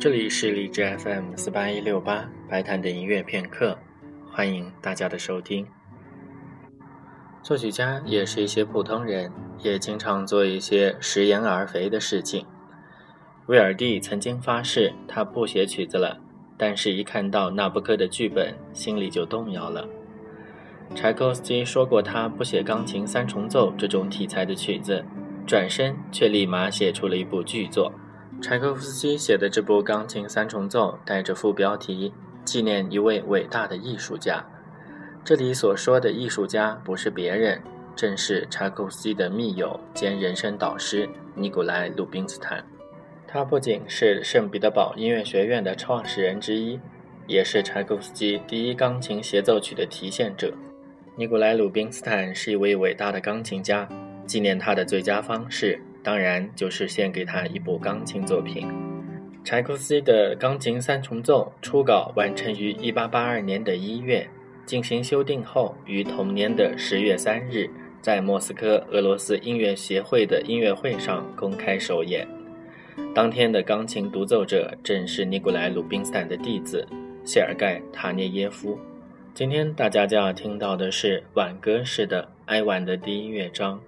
这里是荔枝 FM 四八一六八白谈的音乐片刻，欢迎大家的收听。作曲家也是一些普通人，也经常做一些食言而肥的事情。威尔第曾经发誓他不写曲子了，但是一看到纳布科的剧本，心里就动摇了。柴可夫斯基说过他不写钢琴三重奏这种题材的曲子，转身却立马写出了一部巨作。柴可夫斯基写的这部钢琴三重奏带着副标题“纪念一位伟大的艺术家”。这里所说的艺术家不是别人，正是柴可夫斯基的密友兼人生导师尼古莱·鲁宾斯坦。他不仅是圣彼得堡音乐学院的创始人之一，也是柴可夫斯基第一钢琴协奏曲的提献者。尼古莱·鲁宾斯坦是一位伟大的钢琴家，纪念他的最佳方式。当然，就是献给他一部钢琴作品。柴可夫斯基的钢琴三重奏初稿完成于1882年的一月，进行修订后，于同年的十月三日，在莫斯科俄罗斯音乐协会的音乐会上公开首演。当天的钢琴独奏者正是尼古莱·鲁宾斯坦的弟子谢尔盖·塔涅耶夫。今天大家将要听到的是挽歌式的哀婉的第一乐章。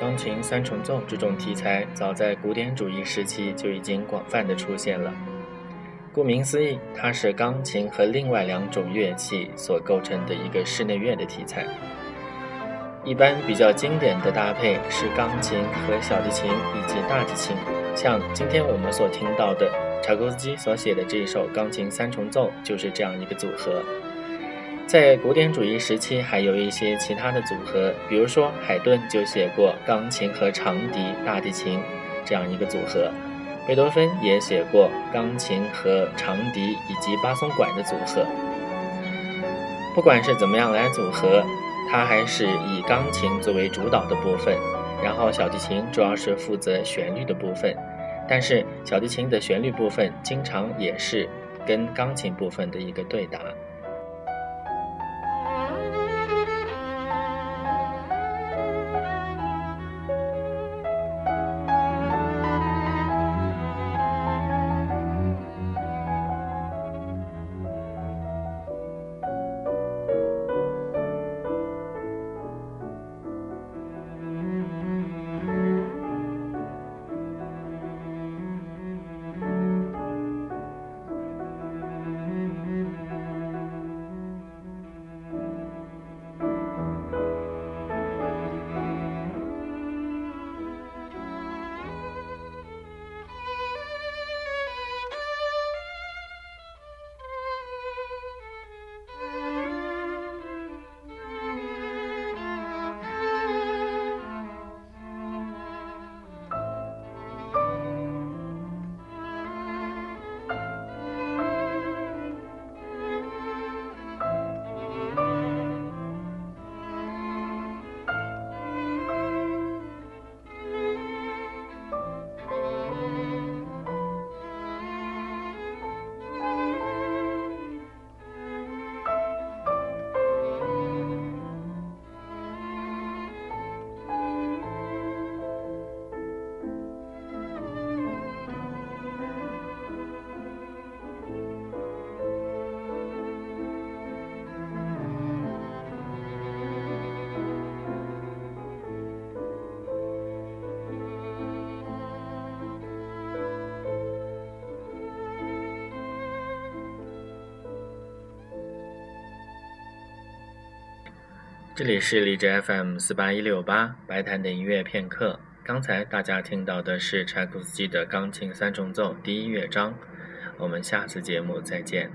钢琴三重奏这种题材，早在古典主义时期就已经广泛的出现了。顾名思义，它是钢琴和另外两种乐器所构成的一个室内乐的题材。一般比较经典的搭配是钢琴和小提琴以及大提琴，像今天我们所听到的柴可夫斯基所写的这一首钢琴三重奏就是这样一个组合。在古典主义时期，还有一些其他的组合，比如说海顿就写过钢琴和长笛、大提琴这样一个组合，贝多芬也写过钢琴和长笛以及巴松管的组合。不管是怎么样来组合。它还是以钢琴作为主导的部分，然后小提琴主要是负责旋律的部分，但是小提琴的旋律部分经常也是跟钢琴部分的一个对答。这里是荔枝 FM 四八一六八白谈的音乐片刻。刚才大家听到的是柴可夫斯基的钢琴三重奏第一乐章。我们下次节目再见。